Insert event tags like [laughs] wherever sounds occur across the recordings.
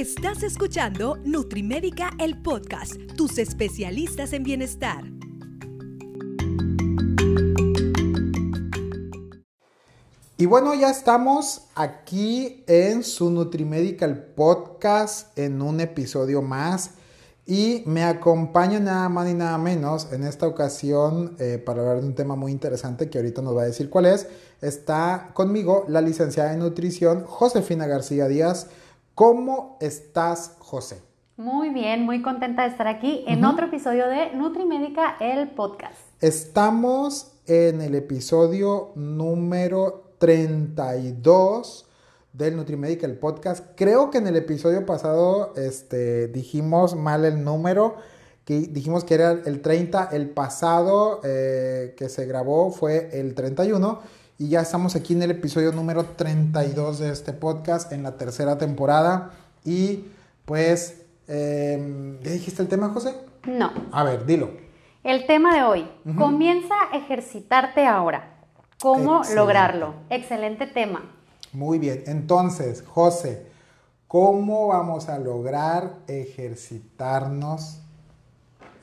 Estás escuchando Nutrimédica, el podcast, tus especialistas en bienestar. Y bueno, ya estamos aquí en su Nutrimédica, el podcast, en un episodio más. Y me acompaña nada más ni nada menos en esta ocasión eh, para hablar de un tema muy interesante que ahorita nos va a decir cuál es. Está conmigo la licenciada en nutrición Josefina García Díaz. ¿Cómo estás, José? Muy bien, muy contenta de estar aquí en otro episodio de Nutrimédica, el podcast. Estamos en el episodio número 32 del Nutrimédica, el podcast. Creo que en el episodio pasado este, dijimos mal el número, que dijimos que era el 30, el pasado eh, que se grabó fue el 31 y ya estamos aquí en el episodio número 32 de este podcast, en la tercera temporada y pues, eh, ¿ya dijiste el tema, José? No. A ver, dilo. El tema de hoy, comienza a ejercitarte ahora. ¿Cómo Excelente. lograrlo? Excelente tema. Muy bien, entonces, José, ¿cómo vamos a lograr ejercitarnos?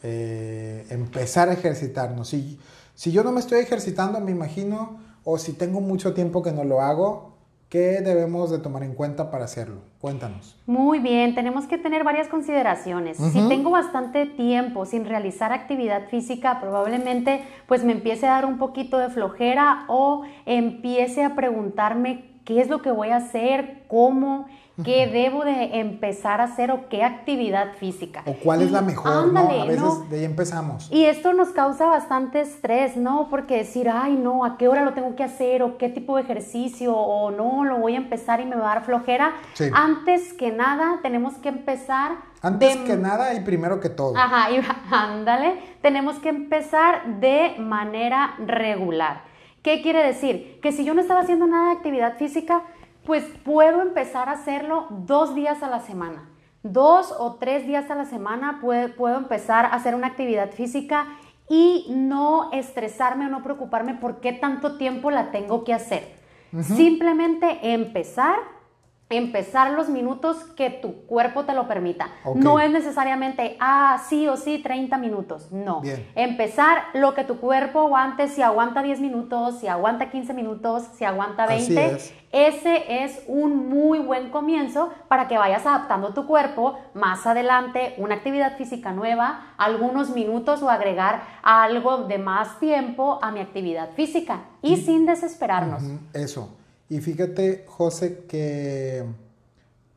eh, empezar a ejercitarnos. Si, si yo no me estoy ejercitando, me imagino, o si tengo mucho tiempo que no lo hago, ¿qué debemos de tomar en cuenta para hacerlo? Cuéntanos. Muy bien, tenemos que tener varias consideraciones. Si tengo bastante tiempo sin realizar actividad física, probablemente pues me empiece a dar un poquito de flojera o empiece a preguntarme qué es lo que voy a hacer, cómo, qué debo de empezar a hacer o qué actividad física. ¿O cuál es Y la mejor? ándale, ¿no? A veces ¿no? de ahí empezamos. Y esto nos causa bastante estrés, ¿no? Porque decir, ay, no, ¿a qué hora lo tengo que hacer? ¿O qué tipo de ejercicio? ¿O no, lo voy a empezar y me va a dar flojera? Sí. Antes que nada, tenemos que empezar... Antes de- que nada y primero que todo. Ajá, y [laughs] ándale, tenemos que empezar de manera regular. ¿Qué quiere decir? Que si yo no estaba haciendo nada de actividad física, pues puedo empezar a hacerlo dos días a la semana. Dos o tres días a la semana puedo, puedo empezar a hacer una actividad física y no estresarme o no preocuparme por qué tanto tiempo la tengo que hacer. Simplemente empezar empezar los minutos que tu cuerpo te lo permita. No es necesariamente, ah, sí o sí, 30 minutos. No. Bien. Empezar lo que tu cuerpo aguante, si aguanta 10 minutos, si aguanta 15 minutos, si aguanta Así 20. es. Ese es un muy buen comienzo para que vayas adaptando tu cuerpo más adelante, una actividad física nueva, algunos minutos o agregar algo de más tiempo a mi actividad física y sin desesperarnos. Eso. Y fíjate, José, que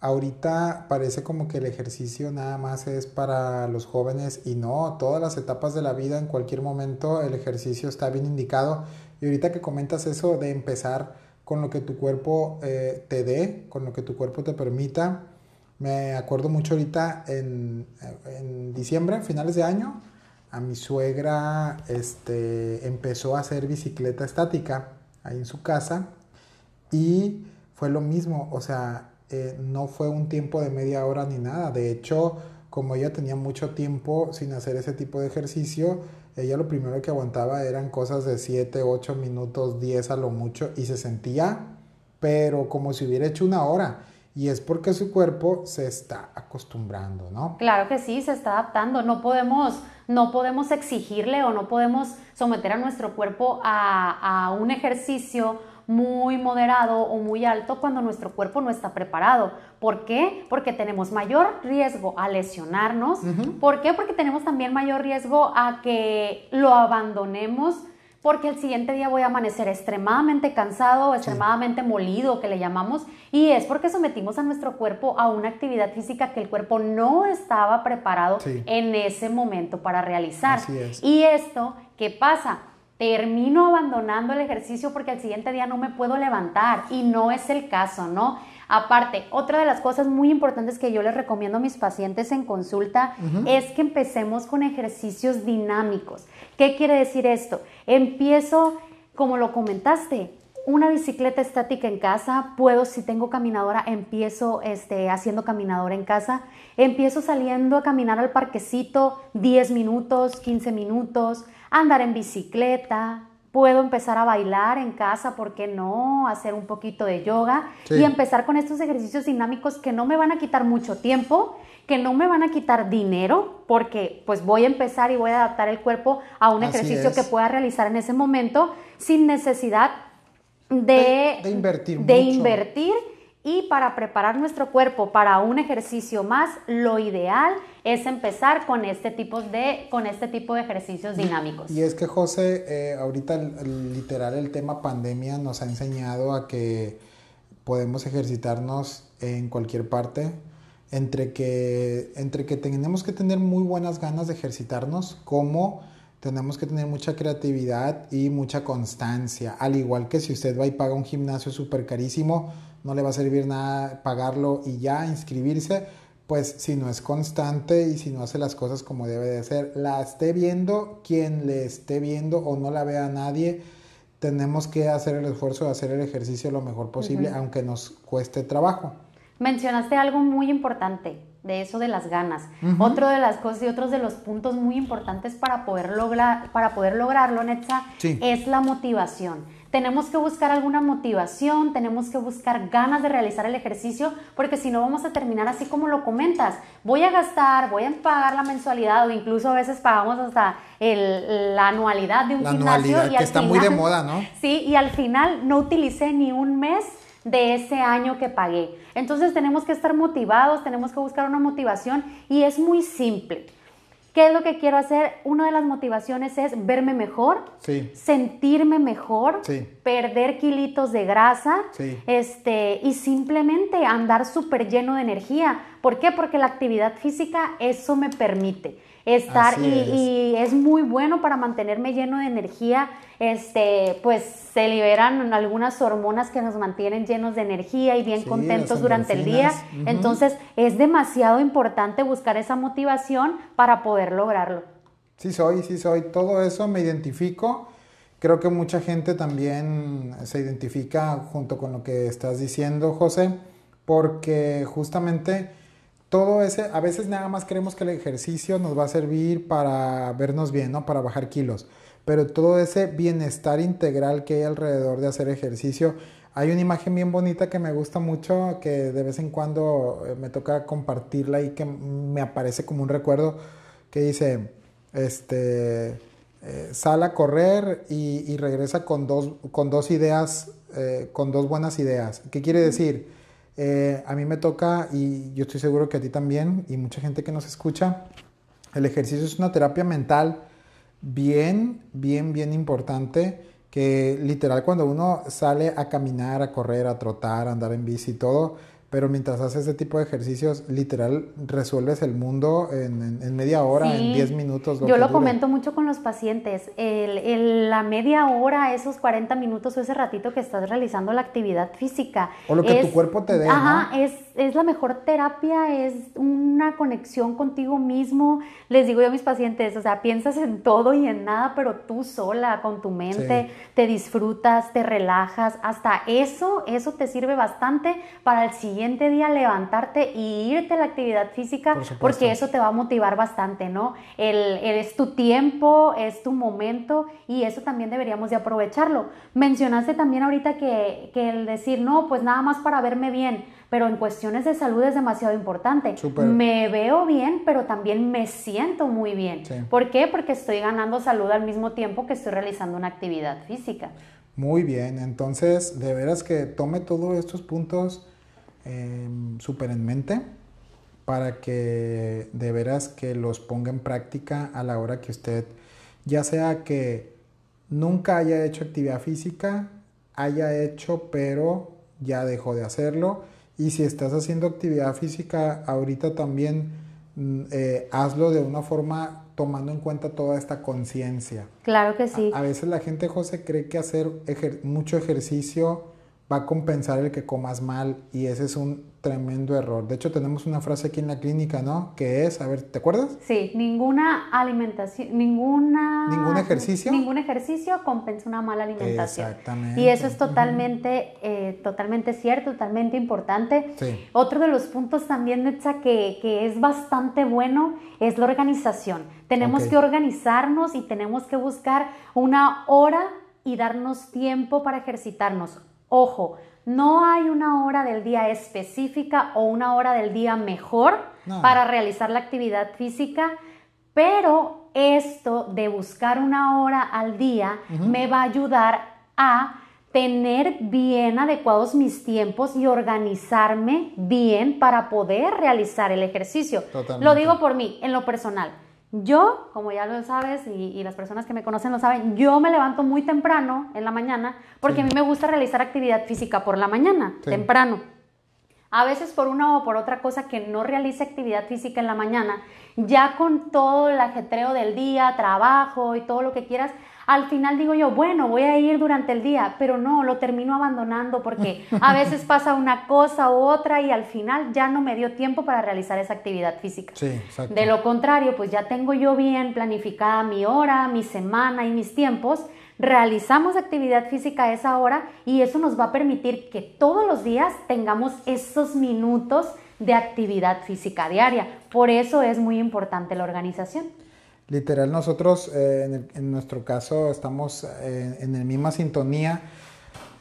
ahorita parece como que el ejercicio nada más es para los jóvenes y no, todas las etapas de la vida, en cualquier momento el ejercicio está bien indicado. Y ahorita que comentas eso de empezar con lo que tu cuerpo eh, te dé, con lo que tu cuerpo te permita, me acuerdo mucho ahorita en, en diciembre, finales de año, a mi suegra este, empezó a hacer bicicleta estática ahí en su casa y fue lo mismo, o sea, eh, no fue un tiempo de media hora ni nada. De hecho, como ella tenía mucho tiempo sin hacer ese tipo de ejercicio, ella lo primero que aguantaba eran cosas de 7, 8 minutos, 10 a lo mucho y se sentía, pero como si hubiera hecho una hora. Y es porque su cuerpo se está acostumbrando, ¿no? Claro que sí, se está adaptando. No podemos, no podemos exigirle o no podemos someter a nuestro cuerpo a, a un ejercicio muy moderado o muy alto cuando nuestro cuerpo no está preparado. ¿Por qué? Porque tenemos mayor riesgo a lesionarnos. ¿Por qué? Porque tenemos también mayor riesgo a que lo abandonemos porque el siguiente día voy a amanecer extremadamente cansado, extremadamente molido, que le llamamos, y es porque sometimos a nuestro cuerpo a una actividad física que el cuerpo no estaba preparado Sí. en ese momento para realizar. Así es. Y esto, ¿qué pasa? Termino abandonando el ejercicio porque al siguiente día no me puedo levantar y no es el caso, ¿no? Aparte, otra de las cosas muy importantes que yo les recomiendo a mis pacientes en consulta es que empecemos con ejercicios dinámicos. ¿Qué quiere decir esto? Empiezo, como lo comentaste, una bicicleta estática en casa, puedo, si tengo caminadora, empiezo este, haciendo caminadora en casa, empiezo saliendo a caminar al parquecito 10 minutos, 15 minutos, andar en bicicleta, puedo empezar a bailar en casa, ¿por qué no? Hacer un poquito de yoga y empezar con estos ejercicios dinámicos que no me van a quitar mucho tiempo, que no me van a quitar dinero, porque pues voy a empezar y voy a adaptar el cuerpo a un ejercicio que pueda realizar en ese momento sin necesidad de, invertir. De invertir y para preparar nuestro cuerpo para un ejercicio más, lo ideal es empezar con este tipo de, con este tipo de ejercicios dinámicos. Y es que José, eh, ahorita literal el tema pandemia nos ha enseñado a que podemos ejercitarnos en cualquier parte, entre que, entre que tenemos que tener muy buenas ganas de ejercitarnos, como tenemos que tener mucha creatividad y mucha constancia, al igual que si usted va y paga un gimnasio súper carísimo, no le va a servir nada pagarlo y ya inscribirse, pues si no es constante y si no hace las cosas como debe de ser, la esté viendo quien le esté viendo o no la vea nadie, tenemos que hacer el esfuerzo de hacer el ejercicio lo mejor posible, aunque nos cueste trabajo. Mencionaste algo muy importante de eso de las ganas. Otro de las cosas y otros de los puntos muy importantes para poder lograr para poder lograrlo, Netza, es la motivación tenemos que buscar alguna motivación, tenemos que buscar ganas de realizar el ejercicio, porque si no vamos a terminar así como lo comentas. Voy a gastar, voy a pagar la mensualidad o incluso a veces pagamos hasta la anualidad de un la gimnasio. Anualidad, que está muy de moda, ¿no? Sí, y al final no utilicé ni un mes de ese año que pagué. Entonces tenemos que estar motivados, tenemos que buscar una motivación y es muy simple. ¿Qué es lo que quiero hacer? Una de las motivaciones es verme mejor, sentirme mejor, perder kilitos de grasa este, y simplemente andar súper lleno de energía. ¿Por qué? Porque la actividad física eso me permite estar y, es. muy bueno para mantenerme lleno de energía. Este, pues se liberan algunas hormonas que nos mantienen llenos de energía y bien contentos durante el día. Entonces es demasiado importante buscar esa motivación para poder lograrlo. Sí soy, sí soy. Todo eso me identifico. Creo que mucha gente también se identifica junto con lo que estás diciendo, José, porque justamente todo ese, a veces nada más creemos que el ejercicio nos va a servir para vernos bien, ¿no? Para bajar kilos. Pero todo ese bienestar integral que hay alrededor de hacer ejercicio, hay una imagen bien bonita que me gusta mucho, que de vez en cuando eh, me toca compartirla y que me aparece como un recuerdo, que dice, este, eh, sale a correr y, regresa con dos, con dos ideas, eh, con dos buenas ideas. ¿Qué quiere decir? Eh, a mí me toca, y yo estoy seguro que a ti también, y mucha gente que nos escucha, el ejercicio es una terapia mental bien, bien, bien importante, que literal cuando uno sale a caminar, a correr, a trotar, a andar en bici y todo, pero mientras haces ese tipo de ejercicios, literal, resuelves el mundo en, media hora, en 10 minutos. Yo lo comento mucho con los pacientes. El, la media hora, esos 40 minutos o ese ratito que estás realizando la actividad física. O lo que tu cuerpo te dé. Ajá, es, es la mejor terapia, es una conexión contigo mismo. Les digo yo a mis pacientes, o sea, piensas en todo y en nada, pero tú sola, con tu mente, te disfrutas, te relajas. Hasta eso, eso te sirve bastante para el siguiente día levantarte y irte a la actividad física, porque eso te va a motivar bastante, ¿no? El, es tu tiempo, es tu momento y eso también deberíamos de aprovecharlo. Mencionaste también ahorita que, que el decir, no, pues nada más para verme bien, pero en cuestiones de salud es demasiado importante. Me veo bien, pero también me siento muy bien. ¿Por qué? Porque estoy ganando salud al mismo tiempo que estoy realizando una actividad física. Muy bien, entonces de veras que tome todos estos puntos Em, súper en mente para que de veras que los ponga en práctica a la hora que usted, ya sea que nunca haya hecho actividad física, haya hecho pero ya dejó de hacerlo y si estás haciendo actividad física ahorita también mm, eh, hazlo de una forma tomando en cuenta toda esta conciencia. Claro que sí. A, veces la gente, José, cree que hacer mucho ejercicio va a compensar el que comas mal y ese es un tremendo error. De hecho, tenemos una frase aquí en la clínica, ¿no? Que es, a ver, ¿te acuerdas? Sí, ninguna alimentación, ninguna... Ningún ejercicio. Ningún ejercicio compensa una mala alimentación. Exactamente. Y eso es totalmente, eh, totalmente cierto, totalmente importante. Sí. Otro de los puntos también, Netza, que, que es bastante bueno es la organización. Tenemos que organizarnos y tenemos que buscar una hora y darnos tiempo para ejercitarnos. Ojo, no hay una hora del día específica o una hora del día mejor para realizar la actividad física, pero esto de buscar una hora al día me va a ayudar a tener bien adecuados mis tiempos y organizarme bien para poder realizar el ejercicio. Lo digo por mí, en lo personal. Yo, como ya lo sabes y, las personas que me conocen lo saben, yo me levanto muy temprano en la mañana porque a mí me gusta realizar actividad física por la mañana, temprano. A veces por una o por otra cosa que no realice actividad física en la mañana, ya con todo el ajetreo del día, trabajo y todo lo que quieras, al final digo yo, bueno, voy a ir durante el día, pero no, lo termino abandonando porque [laughs] a veces pasa una cosa u otra y al final ya no me dio tiempo para realizar esa actividad física. Sí, exacto. De lo contrario, pues ya tengo yo bien planificada mi hora, mi semana y mis tiempos realizamos actividad física a esa hora y eso nos va a permitir que todos los días tengamos esos minutos de actividad física diaria. Por eso es muy importante la organización. Literal, nosotros eh, en, nuestro caso estamos eh, en la misma sintonía,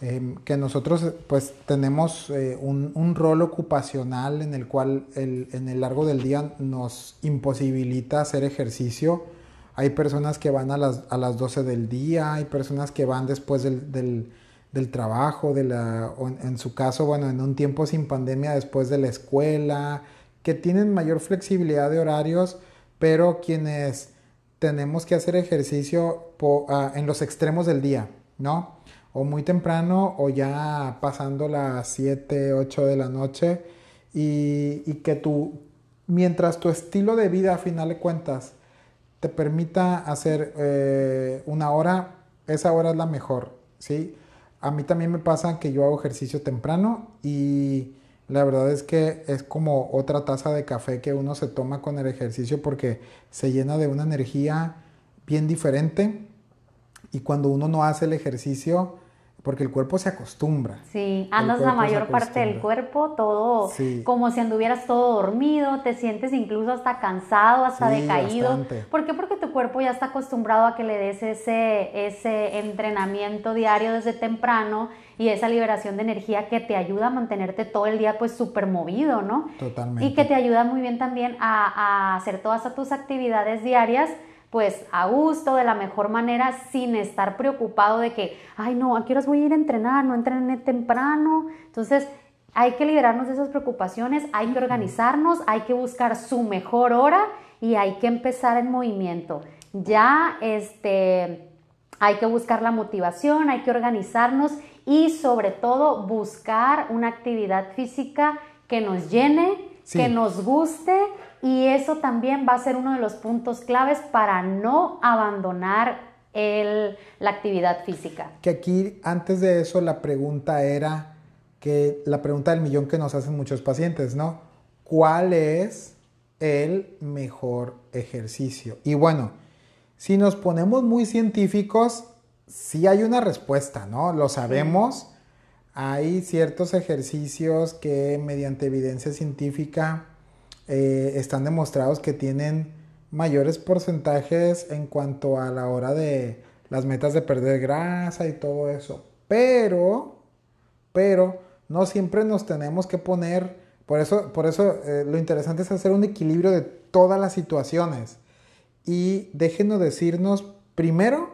em, que nosotros pues tenemos eh, un, rol ocupacional en el cual en el largo del día nos imposibilita hacer ejercicio. Hay personas que van a las, a las 12 del día, hay personas que van después del, del, trabajo, de la, en, su caso, bueno, en un tiempo sin pandemia, después de la escuela, que tienen mayor flexibilidad de horarios, pero quienes tenemos que hacer ejercicio ah, en los extremos del día, ¿no? O muy temprano o ya pasando las 7, 8 de la noche y, y que tú, mientras tu estilo de vida a final de cuentas te permita hacer eh, una hora, esa hora es la mejor, ¿sí? A mí también me pasa que yo hago ejercicio temprano y la verdad es que es como otra taza de café que uno se toma con el ejercicio porque se llena de una energía bien diferente. Y cuando uno no hace el ejercicio, porque el cuerpo se acostumbra. Sí, andas la mayor parte del cuerpo, todo como si anduvieras todo dormido, te sientes incluso hasta cansado, hasta decaído. ¿Por qué? Porque tu cuerpo ya está acostumbrado a que le des ese, ese entrenamiento diario desde temprano y esa liberación de energía que te ayuda a mantenerte todo el día pues súper movido, ¿no? Totalmente. Y que te ayuda muy bien también a, a hacer todas tus actividades diarias pues a gusto, de la mejor manera, sin estar preocupado de que, ay no, ¿a qué horas voy a ir a entrenar? No entrené temprano. Entonces, hay que liberarnos de esas preocupaciones, hay que organizarnos, hay que buscar su mejor hora y hay que empezar en movimiento. Ya este, hay que buscar la motivación, hay que organizarnos y sobre todo buscar una actividad física que nos llene, que nos guste y eso también va a ser uno de los puntos claves para no abandonar la actividad física. Que aquí, antes de eso, la pregunta era que la pregunta del millón que nos hacen muchos pacientes, ¿no? ¿Cuál es el mejor ejercicio? Y bueno, si nos ponemos muy científicos, sí hay una respuesta, ¿no? Lo sabemos. Hay ciertos ejercicios que mediante evidencia científica eh, están demostrados que tienen mayores porcentajes en cuanto a la hora de las metas de perder grasa y todo eso. Pero, pero, no siempre nos tenemos que poner, por eso, por eso eh, lo interesante es hacer un equilibrio de todas las situaciones. Y déjenos decirnos primero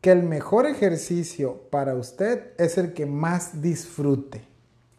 que el mejor ejercicio para usted es el que más disfrute.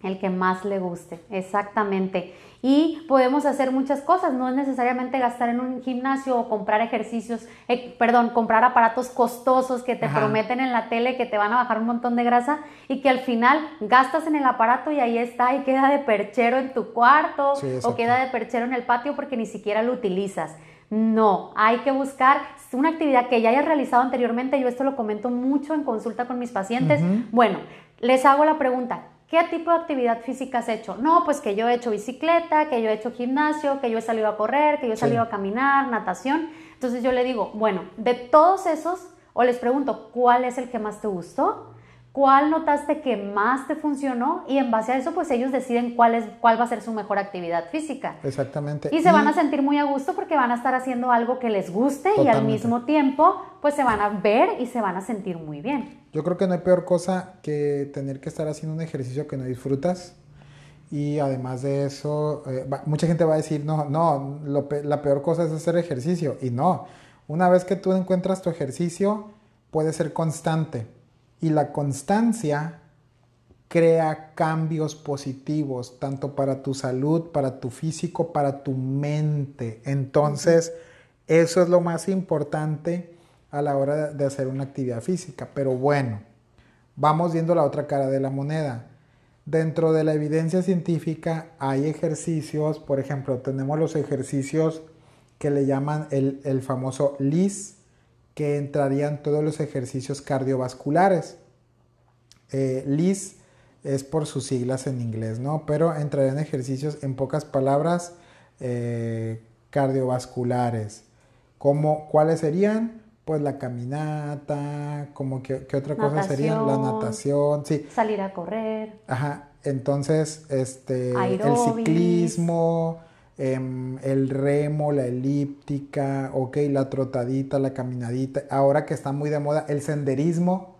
El que más le guste, exactamente y podemos hacer muchas cosas, no es necesariamente gastar en un gimnasio o comprar ejercicios, eh, perdón, comprar aparatos costosos que te prometen en la tele que te van a bajar un montón de grasa y que al final gastas en el aparato y ahí está y queda de perchero en tu cuarto o queda de perchero en el patio porque ni siquiera lo utilizas. No, hay que buscar una actividad que ya hayas realizado anteriormente. Yo esto lo comento mucho en consulta con mis pacientes. Bueno, les hago la pregunta, ¿Qué tipo de actividad física has hecho? No, pues que yo he hecho bicicleta, que yo he hecho gimnasio, que yo he salido a correr, que yo he salido a caminar, natación. Entonces yo le digo, bueno, de todos esos, o les pregunto, ¿cuál es el que más te gustó? Cuál notaste que más te funcionó y en base a eso pues ellos deciden cuál, es, cuál va a ser su mejor actividad física. Exactamente. Y se van a sentir muy a gusto porque van a estar haciendo algo que les guste y al mismo tiempo pues se van a ver y se van a sentir muy bien. Yo creo que no hay peor cosa que tener que estar haciendo un ejercicio que no disfrutas. Y además de eso, eh, mucha gente va a decir, no, no, la peor cosa es hacer ejercicio. Y no, una vez que tú encuentras tu ejercicio, puede ser constante y la constancia crea cambios positivos, tanto para tu salud, para tu físico, para tu mente. Entonces, eso es lo más importante a la hora de hacer una actividad física. Pero bueno, vamos viendo la otra cara de la moneda. Dentro de la evidencia científica hay ejercicios, por ejemplo, tenemos los ejercicios que le llaman el, el famoso LIS, que entrarían todos los ejercicios cardiovasculares. Eh, LIS es por sus siglas en inglés, ¿no? Pero entrarían ejercicios, en pocas palabras, eh, cardiovasculares. ¿Cómo, ¿Cuáles serían? Pues la caminata, como que, ¿qué otra cosa sería? La natación, sí. Salir a correr. Ajá, entonces, este, el ciclismo, el remo, la elíptica, ok, la trotadita, la caminadita, ahora que está muy de moda, el senderismo,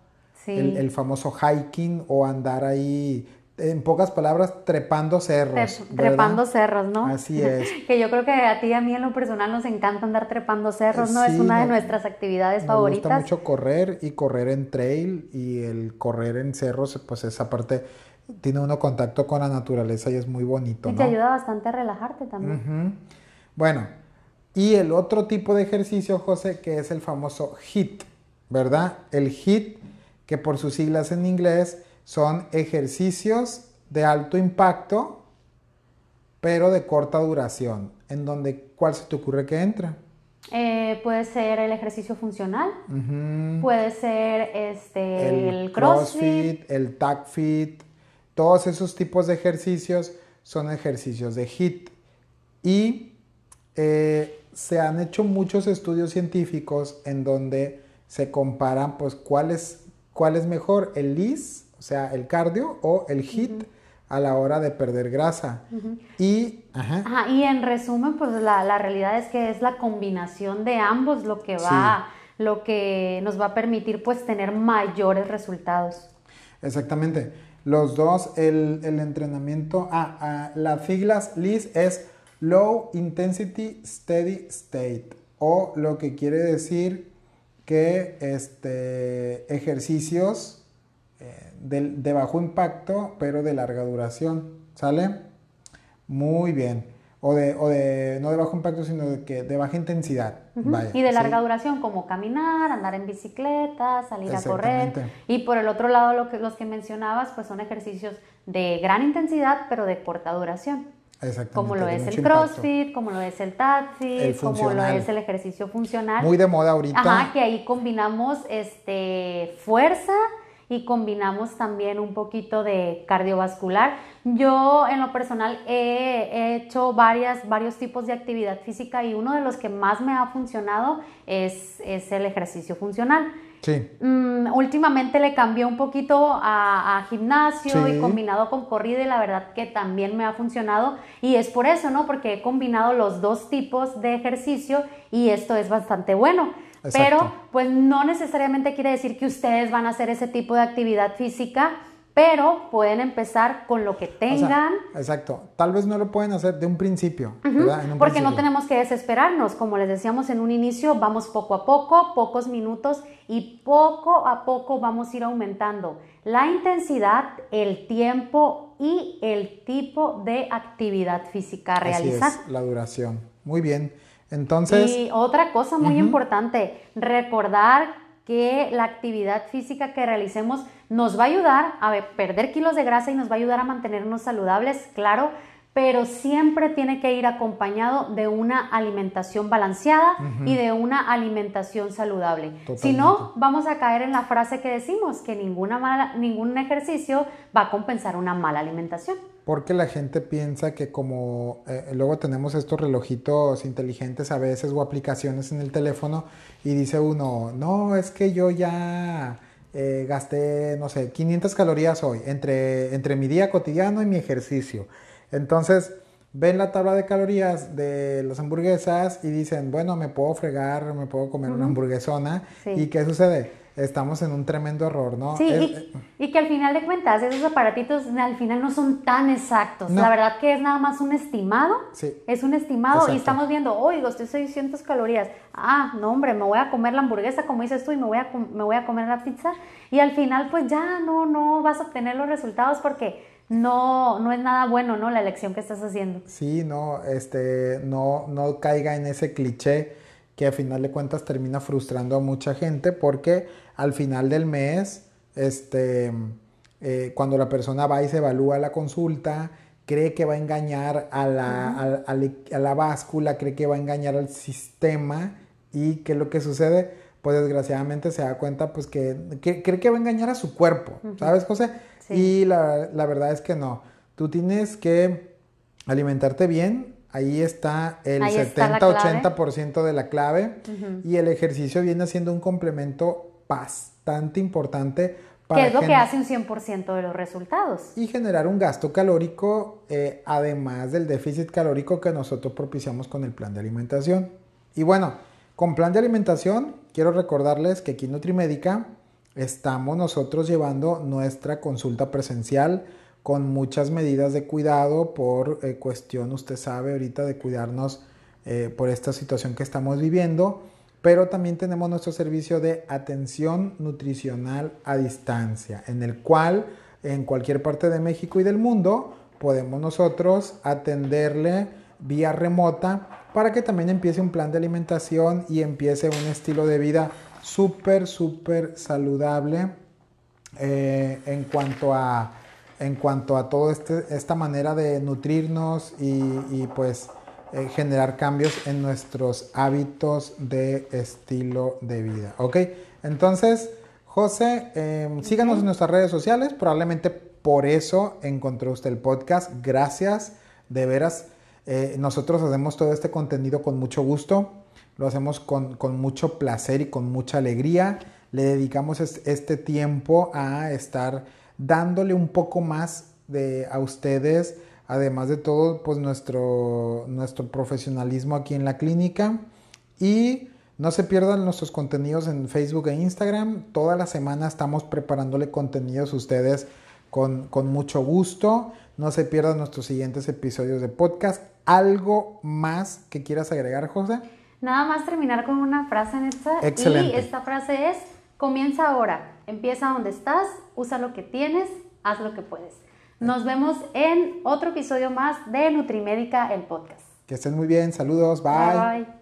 el, famoso hiking o andar ahí, en pocas palabras, trepando cerros. trepando cerros, ¿no? Así [laughs] es. que yo creo que a ti y a mí en lo personal nos encanta andar trepando cerros, ¿no? es una de nuestras actividades favoritas. Me gusta mucho correr y correr en trail y el correr en cerros, pues esa parte tiene uno contacto con la naturaleza y es muy bonito. Y te ayuda bastante a relajarte también. Bueno, y el otro tipo de ejercicio, José, que es el famoso HIT, ¿verdad? El HIT, que por sus siglas en inglés son ejercicios de alto impacto, pero de corta duración, en donde, ¿cuál se te ocurre que entra? Eh, puede ser el ejercicio funcional, puede ser este, el, crossfit, el tag fit, todos esos tipos de ejercicios son ejercicios de HIT y eh, se han hecho muchos estudios científicos en donde se comparan pues cuál es, cuál es mejor, el LIS, o sea, el cardio o el HIT. a la hora de perder grasa. Y, y en resumen, pues la, realidad es que es la combinación de ambos lo que va, lo que nos va a permitir pues tener mayores resultados. Exactamente. Los dos, el, entrenamiento, ah, ah, las siglas LIS es Low Intensity Steady State, o lo que quiere decir que este, ejercicios eh, de, bajo impacto, pero de larga duración, ¿sale? Muy bien o de, o de, no de bajo impacto, sino de, que, de baja intensidad. y de larga duración, como caminar, andar en bicicleta, salir a correr. Y por el otro lado, lo que, los que mencionabas, pues son ejercicios de gran intensidad, pero de corta duración. Como lo es el CrossFit, como lo es el taxi, como lo es el ejercicio funcional. Muy de moda ahorita. Ajá, que ahí combinamos este, fuerza y combinamos también un poquito de cardiovascular. Yo en lo personal he, hecho varias, varios tipos de actividad física y uno de los que más me ha funcionado es, es el ejercicio funcional. Sí. Mm, últimamente le cambié un poquito a, gimnasio y combinado con corrida y la verdad que también me ha funcionado y es por eso, ¿no? Porque he combinado los dos tipos de ejercicio y esto es bastante bueno. Pero pues no necesariamente quiere decir que ustedes van a hacer ese tipo de actividad física, pero pueden empezar con lo que tengan. exacto. Tal vez no lo pueden hacer de un principio, Porque no tenemos que desesperarnos. Como les decíamos en un inicio, vamos poco a poco, pocos minutos y poco a poco vamos a ir aumentando la intensidad, el tiempo y el tipo de actividad física a realizar. la duración. Muy bien. Entonces... Y otra cosa muy importante, recordar que la actividad física que realicemos nos va a ayudar a perder kilos de grasa y nos va a ayudar a mantenernos saludables, claro, pero siempre tiene que ir acompañado de una alimentación balanceada y de una alimentación saludable. Si no, vamos a caer en la frase que decimos, que ninguna mala, ningún ejercicio va a compensar una mala alimentación. Porque la gente piensa que como eh, luego tenemos estos relojitos inteligentes a veces o aplicaciones en el teléfono y dice uno, no, es que yo ya eh, gasté, no sé, 500 calorías hoy entre, entre mi día cotidiano y mi ejercicio. Entonces, ven la tabla de calorías de las hamburguesas y dicen, bueno, me puedo fregar, me puedo comer una hamburguesona. ¿Y qué sucede? Estamos en un tremendo error, ¿no? Sí, y, que al final de cuentas, esos aparatitos al final no son tan exactos. La verdad que es nada más un estimado. Sí. Es un estimado y estamos viendo, oigo, estoy 600 calorías. Ah, no, hombre, me voy a comer la hamburguesa, como dices tú, y me voy a, me voy a comer la pizza. Y al final, pues ya no, no vas a obtener los resultados porque no, no es nada bueno, ¿no? La elección que estás haciendo. Sí, no, este, no, no caiga en ese cliché que a final de cuentas termina frustrando a mucha gente porque al final del mes, este, eh, cuando la persona va y se evalúa la consulta, cree que va a engañar a la, a la báscula, cree que va a engañar al sistema y ¿qué es lo que sucede? Pues desgraciadamente se da cuenta pues que, cree que va a engañar a su cuerpo, ¿sabes, José? Y la, verdad es que no. Tú tienes que alimentarte bien. Ahí está el 70-80% de la clave. Y el ejercicio viene siendo un complemento bastante importante. Para ¿Qué es lo que hace un 100% de los resultados? Y generar un gasto calórico, eh, además del déficit calórico que nosotros propiciamos con el plan de alimentación. Y bueno, con plan de alimentación, quiero recordarles que aquí en Nutrimédica estamos nosotros llevando nuestra consulta presencial con muchas medidas de cuidado por eh, cuestión, usted sabe ahorita, de cuidarnos eh, por esta situación que estamos viviendo, pero también tenemos nuestro servicio de atención nutricional a distancia, en el cual en cualquier parte de México y del mundo podemos nosotros atenderle vía remota para que también empiece un plan de alimentación y empiece un estilo de vida súper, súper saludable eh, en, cuanto a, en cuanto a toda este, esta manera de nutrirnos y, pues eh, generar cambios en nuestros hábitos de estilo de vida. ¿Ok? Entonces, José, em, síganos en nuestras redes sociales. Probablemente por eso encontró usted el podcast. Gracias, de veras. Eh, nosotros hacemos todo este contenido con mucho gusto lo hacemos con, mucho placer y con mucha alegría. Le dedicamos este tiempo a estar dándole un poco más de, a ustedes, además de todo, pues nuestro, nuestro profesionalismo aquí en la clínica. Y no se pierdan nuestros contenidos en Facebook e Instagram. Toda la semana estamos preparándole contenidos a ustedes con, con mucho gusto. No se pierdan nuestros siguientes episodios de podcast. ¿Algo más que quieras agregar, José? Nada más terminar con una frase en esta. Y esta frase es, comienza ahora, empieza donde estás, usa lo que tienes, haz lo que puedes. Nos vemos en otro episodio más de Nutrimédica, el podcast. Que estén muy bien, saludos, bye. bye.